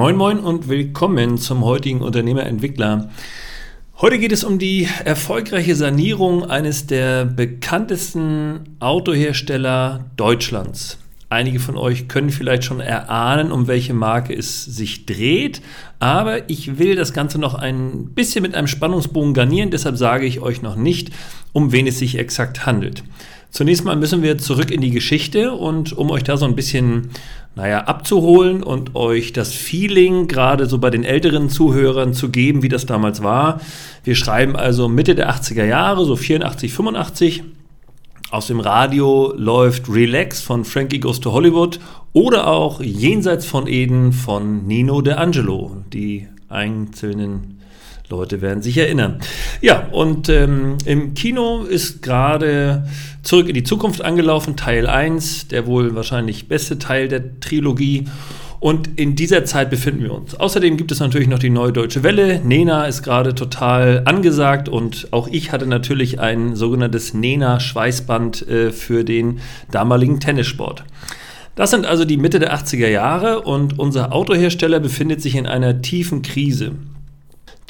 Moin Moin und willkommen zum heutigen Unternehmerentwickler. Heute geht es um die erfolgreiche Sanierung eines der bekanntesten Autohersteller Deutschlands. Einige von euch können vielleicht schon erahnen, um welche Marke es sich dreht, aber ich will das Ganze noch ein bisschen mit einem Spannungsbogen garnieren, deshalb sage ich euch noch nicht, um wen es sich exakt handelt. Zunächst mal müssen wir zurück in die Geschichte und um euch da so ein bisschen, naja, abzuholen und euch das Feeling gerade so bei den älteren Zuhörern zu geben, wie das damals war. Wir schreiben also Mitte der 80er Jahre, so 84, 85. Aus dem Radio läuft Relax von Frankie Goes to Hollywood oder auch Jenseits von Eden von Nino De Angelo. Die einzelnen Leute werden sich erinnern. Ja, und ähm, im Kino ist gerade Zurück in die Zukunft angelaufen, Teil 1, der wohl wahrscheinlich beste Teil der Trilogie. Und in dieser Zeit befinden wir uns. Außerdem gibt es natürlich noch die neue Deutsche Welle. Nena ist gerade total angesagt und auch ich hatte natürlich ein sogenanntes Nena-Schweißband äh, für den damaligen Tennissport. Das sind also die Mitte der 80er Jahre und unser Autohersteller befindet sich in einer tiefen Krise.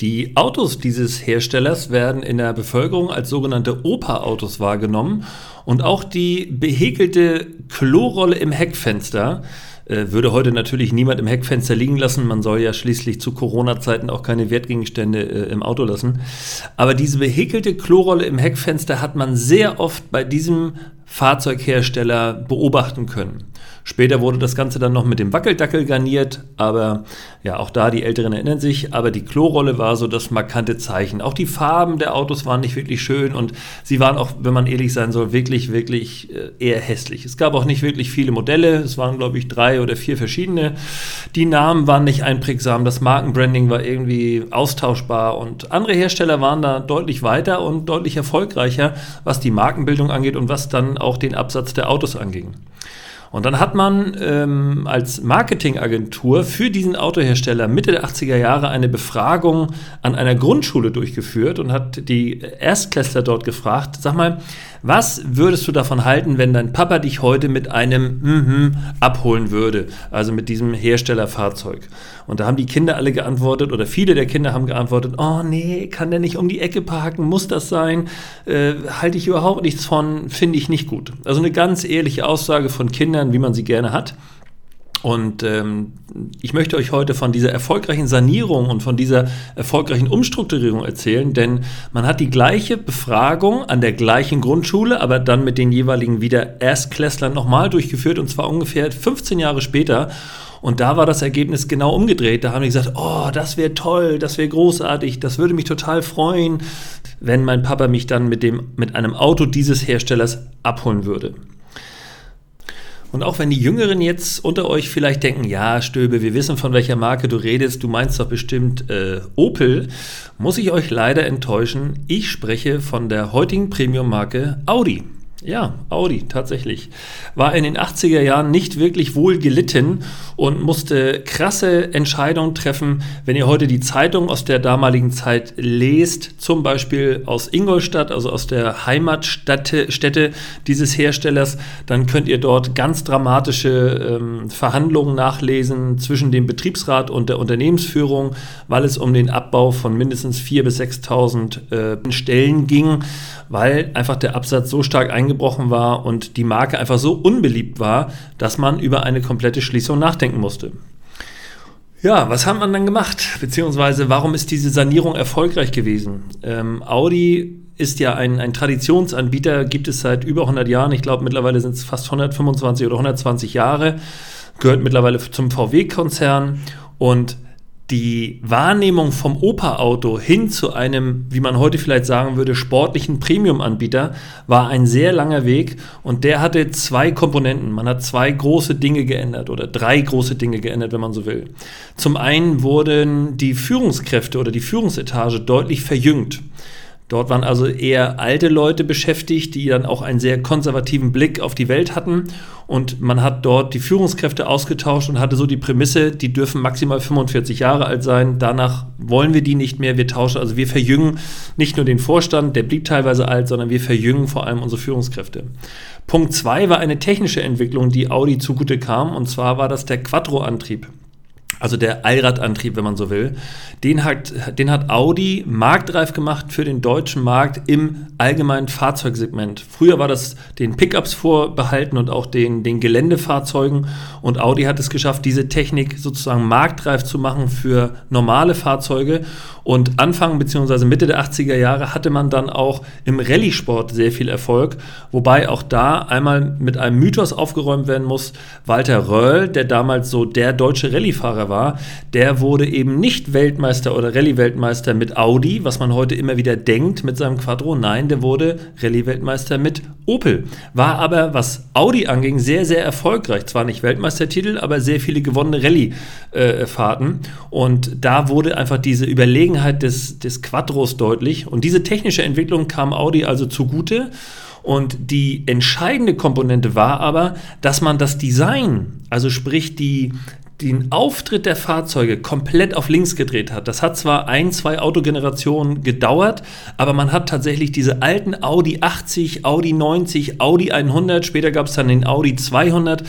Die Autos dieses Herstellers werden in der Bevölkerung als sogenannte Opa-Autos wahrgenommen und auch die behäkelte Klorolle im Heckfenster äh, würde heute natürlich niemand im Heckfenster liegen lassen. Man soll ja schließlich zu Corona-Zeiten auch keine Wertgegenstände äh, im Auto lassen. Aber diese behäkelte Klorolle im Heckfenster hat man sehr oft bei diesem Fahrzeughersteller beobachten können. Später wurde das Ganze dann noch mit dem Wackeldackel garniert, aber ja, auch da, die Älteren erinnern sich, aber die Klorolle war so das markante Zeichen. Auch die Farben der Autos waren nicht wirklich schön und sie waren auch, wenn man ehrlich sein soll, wirklich, wirklich äh, eher hässlich. Es gab auch nicht wirklich viele Modelle, es waren, glaube ich, drei oder vier verschiedene. Die Namen waren nicht einprägsam, das Markenbranding war irgendwie austauschbar und andere Hersteller waren da deutlich weiter und deutlich erfolgreicher, was die Markenbildung angeht und was dann auch den Absatz der Autos anging. Und dann hat man ähm, als Marketingagentur für diesen Autohersteller Mitte der 80er Jahre eine Befragung an einer Grundschule durchgeführt und hat die Erstklässler dort gefragt, sag mal, was würdest du davon halten, wenn dein Papa dich heute mit einem mhm abholen würde, also mit diesem Herstellerfahrzeug? Und da haben die Kinder alle geantwortet oder viele der Kinder haben geantwortet, oh nee, kann der nicht um die Ecke parken, muss das sein? Äh, halte ich überhaupt nichts von, finde ich nicht gut. Also eine ganz ehrliche Aussage von Kindern, wie man sie gerne hat. Und ähm, ich möchte euch heute von dieser erfolgreichen Sanierung und von dieser erfolgreichen Umstrukturierung erzählen, denn man hat die gleiche Befragung an der gleichen Grundschule, aber dann mit den jeweiligen wieder Erstklässlern nochmal durchgeführt und zwar ungefähr 15 Jahre später. Und da war das Ergebnis genau umgedreht. Da haben die gesagt, oh, das wäre toll, das wäre großartig, das würde mich total freuen, wenn mein Papa mich dann mit, dem, mit einem Auto dieses Herstellers abholen würde. Und auch wenn die Jüngeren jetzt unter euch vielleicht denken, ja, Stöbe, wir wissen, von welcher Marke du redest, du meinst doch bestimmt äh, Opel, muss ich euch leider enttäuschen. Ich spreche von der heutigen Premium-Marke Audi. Ja, Audi tatsächlich. War in den 80er Jahren nicht wirklich wohl gelitten und musste krasse Entscheidungen treffen. Wenn ihr heute die Zeitung aus der damaligen Zeit lest, zum Beispiel aus Ingolstadt, also aus der Heimatstätte dieses Herstellers, dann könnt ihr dort ganz dramatische ähm, Verhandlungen nachlesen zwischen dem Betriebsrat und der Unternehmensführung, weil es um den Abbau von mindestens 4.000 bis 6.000 äh, Stellen ging, weil einfach der Absatz so stark eingeschränkt eingebrochen war und die Marke einfach so unbeliebt war, dass man über eine komplette Schließung nachdenken musste. Ja, was hat man dann gemacht? Beziehungsweise warum ist diese Sanierung erfolgreich gewesen? Ähm, Audi ist ja ein, ein Traditionsanbieter, gibt es seit über 100 Jahren. Ich glaube, mittlerweile sind es fast 125 oder 120 Jahre. Gehört mittlerweile zum VW-Konzern und die Wahrnehmung vom Opa-Auto hin zu einem, wie man heute vielleicht sagen würde, sportlichen Premium-Anbieter war ein sehr langer Weg und der hatte zwei Komponenten. Man hat zwei große Dinge geändert oder drei große Dinge geändert, wenn man so will. Zum einen wurden die Führungskräfte oder die Führungsetage deutlich verjüngt. Dort waren also eher alte Leute beschäftigt, die dann auch einen sehr konservativen Blick auf die Welt hatten. Und man hat dort die Führungskräfte ausgetauscht und hatte so die Prämisse, die dürfen maximal 45 Jahre alt sein. Danach wollen wir die nicht mehr. Wir tauschen, also wir verjüngen nicht nur den Vorstand, der blieb teilweise alt, sondern wir verjüngen vor allem unsere Führungskräfte. Punkt zwei war eine technische Entwicklung, die Audi zugute kam. Und zwar war das der Quattro-Antrieb. Also der Allradantrieb, wenn man so will, den hat, den hat Audi marktreif gemacht für den deutschen Markt im allgemeinen Fahrzeugsegment. Früher war das den Pickups vorbehalten und auch den, den Geländefahrzeugen und Audi hat es geschafft, diese Technik sozusagen marktreif zu machen für normale Fahrzeuge und Anfang bzw. Mitte der 80er Jahre hatte man dann auch im Rallye-Sport sehr viel Erfolg, wobei auch da einmal mit einem Mythos aufgeräumt werden muss. Walter Röll, der damals so der deutsche Rallye-Fahrer war, der wurde eben nicht Weltmeister oder Rallye-Weltmeister mit Audi, was man heute immer wieder denkt mit seinem Quattro. Nein, der wurde Rallye-Weltmeister mit Opel. War aber, was Audi anging, sehr, sehr erfolgreich. Zwar nicht Weltmeistertitel, aber sehr viele gewonnene Rallye-Fahrten. Und da wurde einfach diese Überlegenheit Überlegenheit des, des Quattros deutlich. Und diese technische Entwicklung kam Audi also zugute. Und die entscheidende Komponente war aber, dass man das Design, also sprich die, den Auftritt der Fahrzeuge komplett auf links gedreht hat. Das hat zwar ein, zwei Autogenerationen gedauert, aber man hat tatsächlich diese alten Audi 80, Audi 90, Audi 100, später gab es dann den Audi 200.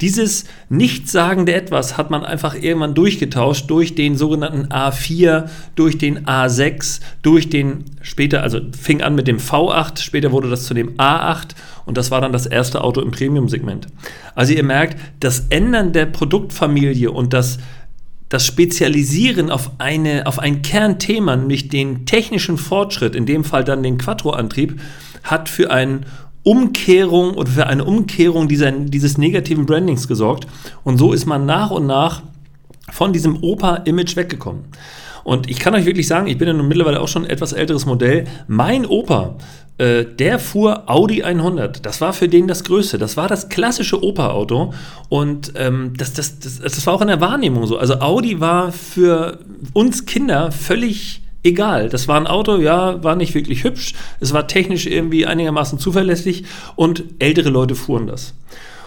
Dieses nichtssagende Etwas hat man einfach irgendwann durchgetauscht durch den sogenannten A4, durch den A6, durch den später, also fing an mit dem V8, später wurde das zu dem A8 und das war dann das erste Auto im Premium-Segment. Also ihr merkt, das Ändern der Produktfamilie und das das Spezialisieren auf, eine, auf ein Kernthema, nämlich den technischen Fortschritt, in dem Fall dann den Quattro-Antrieb, hat für einen Umkehrung oder für eine Umkehrung dieser, dieses negativen Brandings gesorgt. Und so ist man nach und nach von diesem Opa-Image weggekommen. Und ich kann euch wirklich sagen, ich bin ja nun mittlerweile auch schon ein etwas älteres Modell. Mein Opa, äh, der fuhr Audi 100. Das war für den das Größte. Das war das klassische Opa-Auto. Und ähm, das, das, das, das war auch in der Wahrnehmung so. Also Audi war für uns Kinder völlig egal. Das war ein Auto, ja, war nicht wirklich hübsch, es war technisch irgendwie einigermaßen zuverlässig und ältere Leute fuhren das.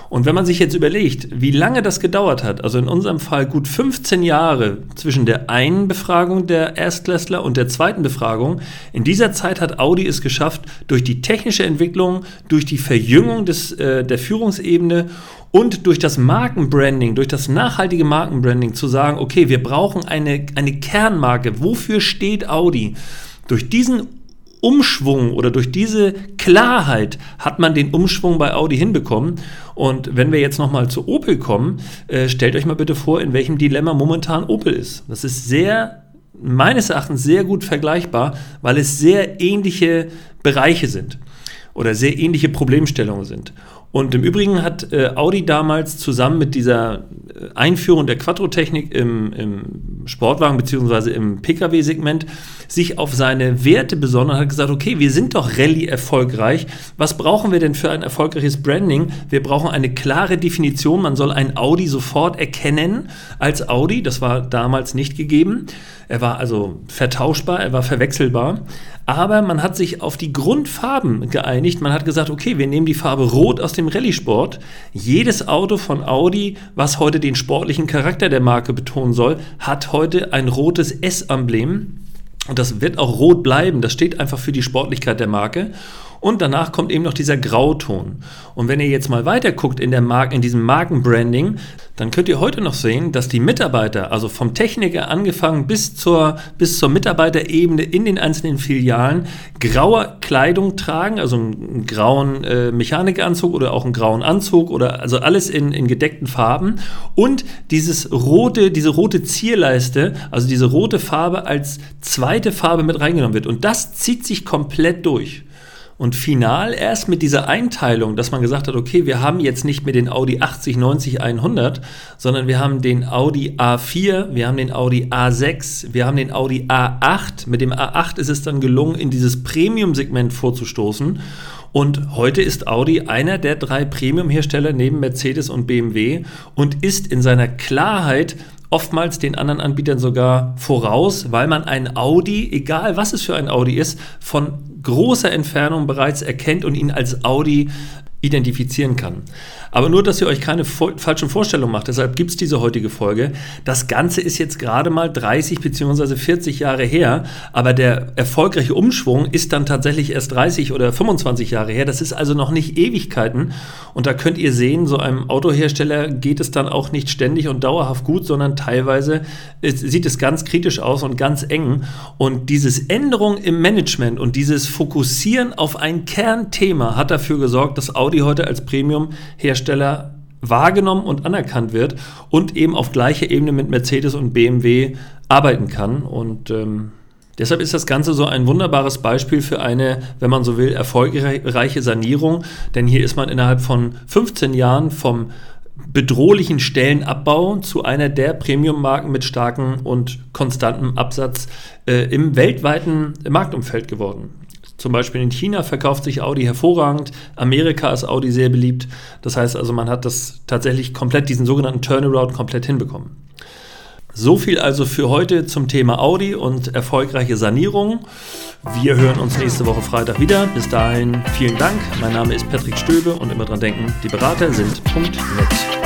Und wenn man sich jetzt überlegt, wie lange das gedauert hat, also in unserem Fall gut 15 Jahre zwischen der einen Befragung der Erstklässler und der zweiten Befragung, in dieser Zeit hat Audi es geschafft, durch die technische Entwicklung, durch die Verjüngung des, äh, der Führungsebene und durch das Markenbranding, durch das nachhaltige Markenbranding zu sagen, okay, wir brauchen eine, eine Kernmarke. Wofür steht Audi? Durch diesen Umschwung oder durch diese Klarheit hat man den Umschwung bei Audi hinbekommen. Und wenn wir jetzt nochmal zu Opel kommen, äh, stellt euch mal bitte vor, in welchem Dilemma momentan Opel ist. Das ist sehr, meines Erachtens sehr gut vergleichbar, weil es sehr ähnliche Bereiche sind oder sehr ähnliche Problemstellungen sind. Und im Übrigen hat äh, Audi damals zusammen mit dieser äh, Einführung der Quattro-Technik im, im, Sportwagen bzw. im Pkw-Segment sich auf seine Werte besonnen und hat gesagt, okay, wir sind doch Rallye erfolgreich. Was brauchen wir denn für ein erfolgreiches Branding? Wir brauchen eine klare Definition. Man soll ein Audi sofort erkennen als Audi. Das war damals nicht gegeben. Er war also vertauschbar, er war verwechselbar. Aber man hat sich auf die Grundfarben geeinigt. Man hat gesagt, okay, wir nehmen die Farbe Rot aus dem Rallye-Sport. Jedes Auto von Audi, was heute den sportlichen Charakter der Marke betonen soll, hat heute ein rotes S-Emblem. Und das wird auch rot bleiben. Das steht einfach für die Sportlichkeit der Marke. Und danach kommt eben noch dieser Grauton. Und wenn ihr jetzt mal weiter guckt in, der Marke, in diesem Markenbranding, dann könnt ihr heute noch sehen, dass die Mitarbeiter, also vom Techniker angefangen bis zur, bis zur Mitarbeiterebene in den einzelnen Filialen, graue Kleidung tragen, also einen grauen äh, Mechanikanzug oder auch einen grauen Anzug oder also alles in, in gedeckten Farben und dieses rote, diese rote Zierleiste, also diese rote Farbe als zweite Farbe mit reingenommen wird. Und das zieht sich komplett durch. Und final erst mit dieser Einteilung, dass man gesagt hat, okay, wir haben jetzt nicht mehr den Audi 80, 90, 100, sondern wir haben den Audi A4, wir haben den Audi A6, wir haben den Audi A8. Mit dem A8 ist es dann gelungen, in dieses Premium-Segment vorzustoßen. Und heute ist Audi einer der drei Premium-Hersteller neben Mercedes und BMW und ist in seiner Klarheit oftmals den anderen Anbietern sogar voraus, weil man ein Audi, egal was es für ein Audi ist, von großer Entfernung bereits erkennt und ihn als Audi identifizieren kann. Aber nur, dass ihr euch keine falschen Vorstellungen macht, deshalb gibt es diese heutige Folge. Das Ganze ist jetzt gerade mal 30 bzw. 40 Jahre her, aber der erfolgreiche Umschwung ist dann tatsächlich erst 30 oder 25 Jahre her. Das ist also noch nicht Ewigkeiten. Und da könnt ihr sehen, so einem Autohersteller geht es dann auch nicht ständig und dauerhaft gut, sondern teilweise sieht es ganz kritisch aus und ganz eng. Und dieses Änderung im Management und dieses Fokussieren auf ein Kernthema hat dafür gesorgt, dass Audi heute als Premium-Hersteller wahrgenommen und anerkannt wird und eben auf gleicher Ebene mit Mercedes und BMW arbeiten kann. Und ähm, deshalb ist das Ganze so ein wunderbares Beispiel für eine, wenn man so will, erfolgreiche Sanierung. Denn hier ist man innerhalb von 15 Jahren vom bedrohlichen Stellenabbau zu einer der Premium-Marken mit starkem und konstantem Absatz äh, im weltweiten Marktumfeld geworden. Zum Beispiel in China verkauft sich Audi hervorragend, Amerika ist Audi sehr beliebt. Das heißt also, man hat das tatsächlich komplett, diesen sogenannten Turnaround komplett hinbekommen. So viel also für heute zum Thema Audi und erfolgreiche Sanierung. Wir hören uns nächste Woche Freitag wieder. Bis dahin vielen Dank. Mein Name ist Patrick Stöbe und immer dran denken, die Berater sind .net.